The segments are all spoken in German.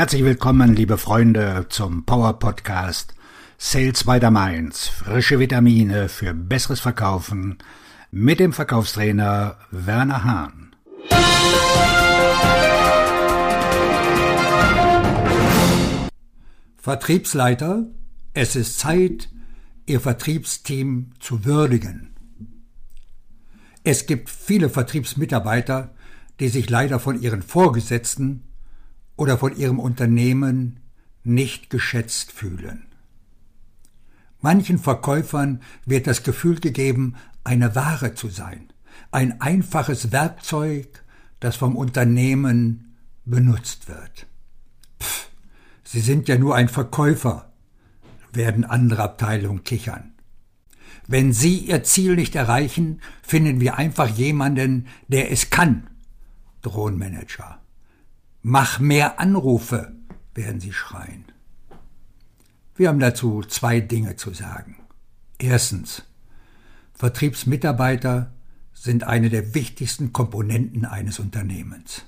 Herzlich willkommen, liebe Freunde, zum Power Podcast Sales by the Mainz. Frische Vitamine für besseres Verkaufen mit dem Verkaufstrainer Werner Hahn. Vertriebsleiter, es ist Zeit, Ihr Vertriebsteam zu würdigen. Es gibt viele Vertriebsmitarbeiter, die sich leider von ihren Vorgesetzten oder von ihrem Unternehmen nicht geschätzt fühlen. Manchen Verkäufern wird das Gefühl gegeben, eine Ware zu sein, ein einfaches Werkzeug, das vom Unternehmen benutzt wird. Pff, Sie sind ja nur ein Verkäufer, werden andere Abteilungen kichern. Wenn Sie Ihr Ziel nicht erreichen, finden wir einfach jemanden, der es kann, drohen Manager. Mach mehr Anrufe, werden sie schreien. Wir haben dazu zwei Dinge zu sagen. Erstens, Vertriebsmitarbeiter sind eine der wichtigsten Komponenten eines Unternehmens.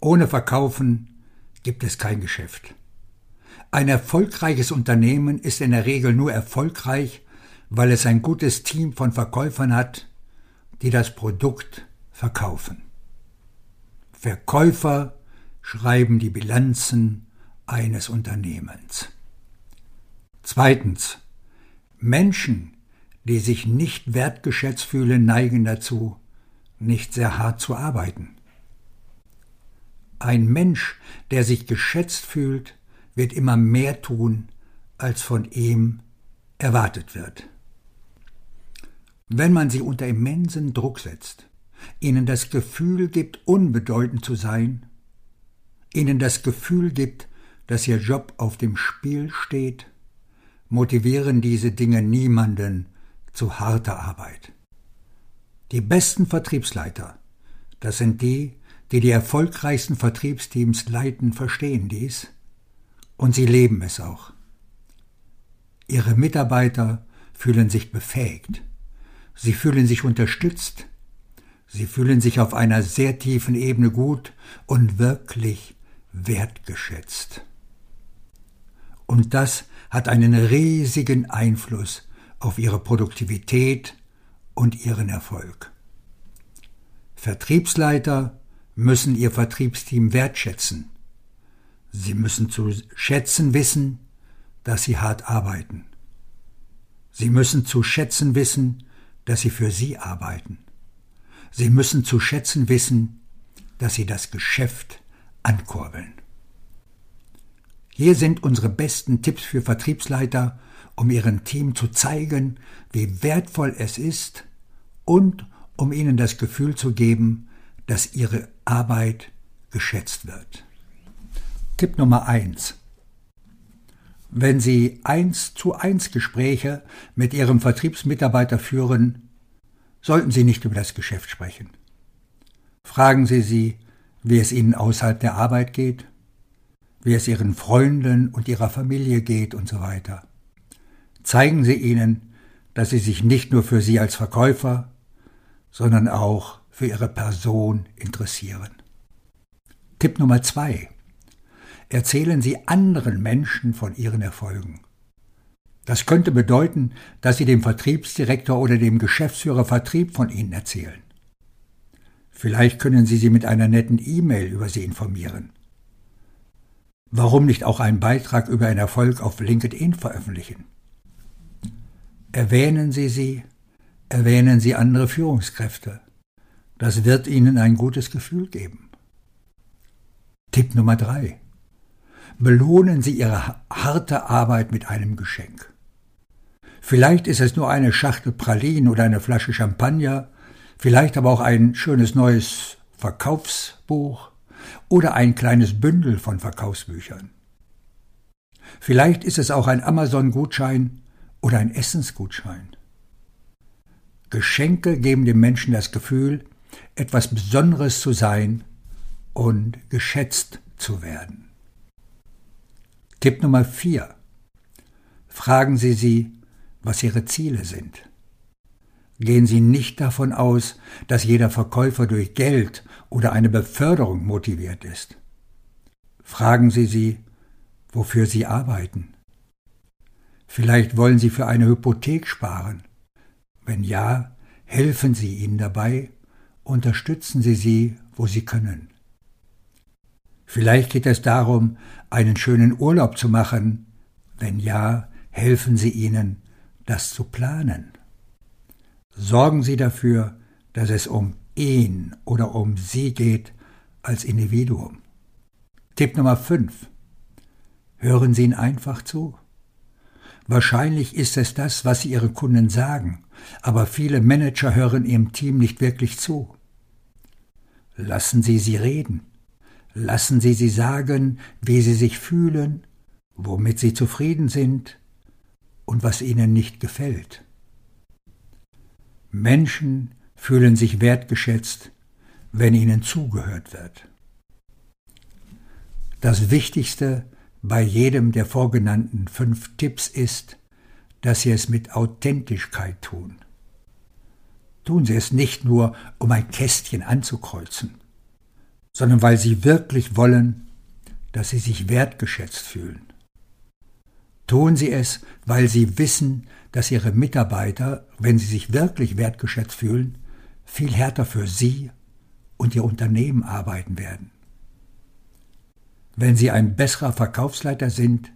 Ohne Verkaufen gibt es kein Geschäft. Ein erfolgreiches Unternehmen ist in der Regel nur erfolgreich, weil es ein gutes Team von Verkäufern hat, die das Produkt verkaufen. Verkäufer schreiben die Bilanzen eines Unternehmens. Zweitens. Menschen, die sich nicht wertgeschätzt fühlen, neigen dazu, nicht sehr hart zu arbeiten. Ein Mensch, der sich geschätzt fühlt, wird immer mehr tun, als von ihm erwartet wird. Wenn man sie unter immensen Druck setzt, ihnen das Gefühl gibt, unbedeutend zu sein, ihnen das Gefühl gibt, dass ihr Job auf dem Spiel steht, motivieren diese Dinge niemanden zu harter Arbeit. Die besten Vertriebsleiter, das sind die, die die erfolgreichsten Vertriebsteams leiten, verstehen dies. Und sie leben es auch. Ihre Mitarbeiter fühlen sich befähigt, sie fühlen sich unterstützt, Sie fühlen sich auf einer sehr tiefen Ebene gut und wirklich wertgeschätzt. Und das hat einen riesigen Einfluss auf ihre Produktivität und ihren Erfolg. Vertriebsleiter müssen ihr Vertriebsteam wertschätzen. Sie müssen zu schätzen wissen, dass sie hart arbeiten. Sie müssen zu schätzen wissen, dass sie für sie arbeiten. Sie müssen zu schätzen wissen, dass Sie das Geschäft ankurbeln. Hier sind unsere besten Tipps für Vertriebsleiter, um ihrem Team zu zeigen, wie wertvoll es ist und um ihnen das Gefühl zu geben, dass ihre Arbeit geschätzt wird. Tipp Nummer eins: Wenn Sie eins zu eins Gespräche mit Ihrem Vertriebsmitarbeiter führen, sollten Sie nicht über das Geschäft sprechen. Fragen Sie sie, wie es Ihnen außerhalb der Arbeit geht, wie es Ihren Freunden und Ihrer Familie geht und so weiter. Zeigen Sie ihnen, dass Sie sich nicht nur für Sie als Verkäufer, sondern auch für Ihre Person interessieren. Tipp Nummer zwei. Erzählen Sie anderen Menschen von Ihren Erfolgen. Das könnte bedeuten, dass Sie dem Vertriebsdirektor oder dem Geschäftsführer Vertrieb von Ihnen erzählen. Vielleicht können Sie sie mit einer netten E-Mail über sie informieren. Warum nicht auch einen Beitrag über einen Erfolg auf LinkedIn veröffentlichen? Erwähnen Sie sie, erwähnen Sie andere Führungskräfte. Das wird Ihnen ein gutes Gefühl geben. Tipp Nummer drei. Belohnen Sie Ihre harte Arbeit mit einem Geschenk. Vielleicht ist es nur eine Schachtel Pralinen oder eine Flasche Champagner, vielleicht aber auch ein schönes neues Verkaufsbuch oder ein kleines Bündel von Verkaufsbüchern. Vielleicht ist es auch ein Amazon-Gutschein oder ein Essensgutschein. Geschenke geben dem Menschen das Gefühl, etwas Besonderes zu sein und geschätzt zu werden. Tipp Nummer 4. Fragen Sie sie, was ihre Ziele sind. Gehen Sie nicht davon aus, dass jeder Verkäufer durch Geld oder eine Beförderung motiviert ist. Fragen Sie sie, wofür sie arbeiten. Vielleicht wollen Sie für eine Hypothek sparen. Wenn ja, helfen Sie ihnen dabei, unterstützen Sie sie, wo Sie können. Vielleicht geht es darum, einen schönen Urlaub zu machen. Wenn ja, helfen Sie ihnen, das zu planen. Sorgen Sie dafür, dass es um ihn oder um sie geht als Individuum. Tipp Nummer 5. Hören Sie ihn einfach zu. Wahrscheinlich ist es das, was Sie Ihren Kunden sagen, aber viele Manager hören Ihrem Team nicht wirklich zu. Lassen Sie sie reden. Lassen Sie sie sagen, wie sie sich fühlen, womit sie zufrieden sind und was ihnen nicht gefällt. Menschen fühlen sich wertgeschätzt, wenn ihnen zugehört wird. Das Wichtigste bei jedem der vorgenannten fünf Tipps ist, dass Sie es mit Authentischkeit tun. Tun Sie es nicht nur, um ein Kästchen anzukreuzen, sondern weil Sie wirklich wollen, dass Sie sich wertgeschätzt fühlen. Tun Sie es, weil Sie wissen, dass Ihre Mitarbeiter, wenn sie sich wirklich wertgeschätzt fühlen, viel härter für Sie und Ihr Unternehmen arbeiten werden. Wenn Sie ein besserer Verkaufsleiter sind,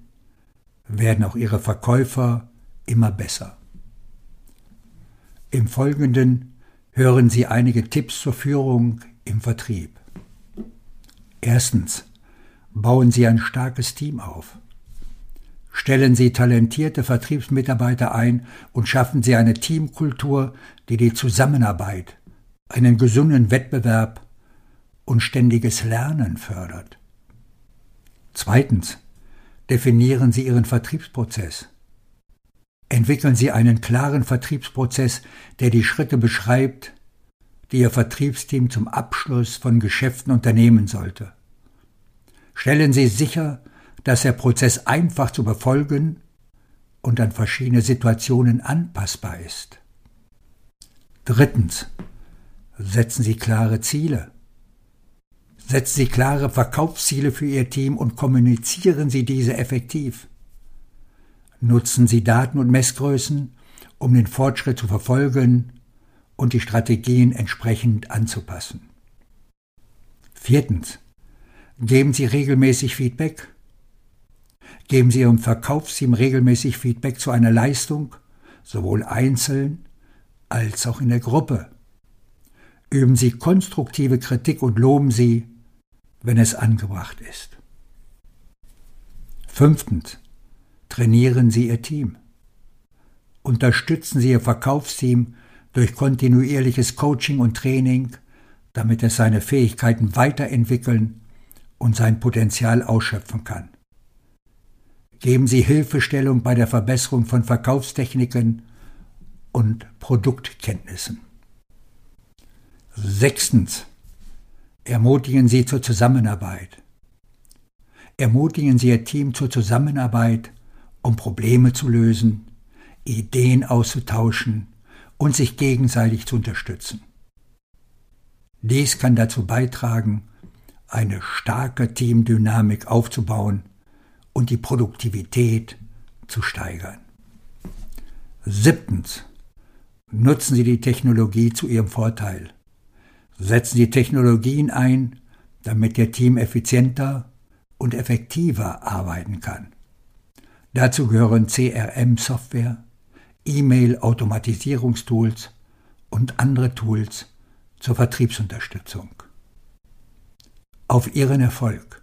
werden auch Ihre Verkäufer immer besser. Im Folgenden hören Sie einige Tipps zur Führung im Vertrieb. Erstens. Bauen Sie ein starkes Team auf. Stellen Sie talentierte Vertriebsmitarbeiter ein und schaffen Sie eine Teamkultur, die die Zusammenarbeit, einen gesunden Wettbewerb und ständiges Lernen fördert. Zweitens. Definieren Sie Ihren Vertriebsprozess. Entwickeln Sie einen klaren Vertriebsprozess, der die Schritte beschreibt, die Ihr Vertriebsteam zum Abschluss von Geschäften unternehmen sollte. Stellen Sie sicher, dass der Prozess einfach zu befolgen und an verschiedene Situationen anpassbar ist. Drittens. Setzen Sie klare Ziele. Setzen Sie klare Verkaufsziele für Ihr Team und kommunizieren Sie diese effektiv. Nutzen Sie Daten und Messgrößen, um den Fortschritt zu verfolgen und die Strategien entsprechend anzupassen. Viertens. Geben Sie regelmäßig Feedback. Geben Sie Ihrem Verkaufsteam regelmäßig Feedback zu einer Leistung, sowohl einzeln als auch in der Gruppe. Üben Sie konstruktive Kritik und loben Sie, wenn es angebracht ist. Fünftens. Trainieren Sie Ihr Team. Unterstützen Sie Ihr Verkaufsteam durch kontinuierliches Coaching und Training, damit es seine Fähigkeiten weiterentwickeln und sein Potenzial ausschöpfen kann. Geben Sie Hilfestellung bei der Verbesserung von Verkaufstechniken und Produktkenntnissen. Sechstens. Ermutigen Sie zur Zusammenarbeit. Ermutigen Sie Ihr Team zur Zusammenarbeit, um Probleme zu lösen, Ideen auszutauschen und sich gegenseitig zu unterstützen. Dies kann dazu beitragen, eine starke Teamdynamik aufzubauen und die Produktivität zu steigern. Siebtens. Nutzen Sie die Technologie zu Ihrem Vorteil. Setzen Sie Technologien ein, damit Ihr Team effizienter und effektiver arbeiten kann. Dazu gehören CRM-Software, E-Mail-Automatisierungstools und andere Tools zur Vertriebsunterstützung. Auf Ihren Erfolg.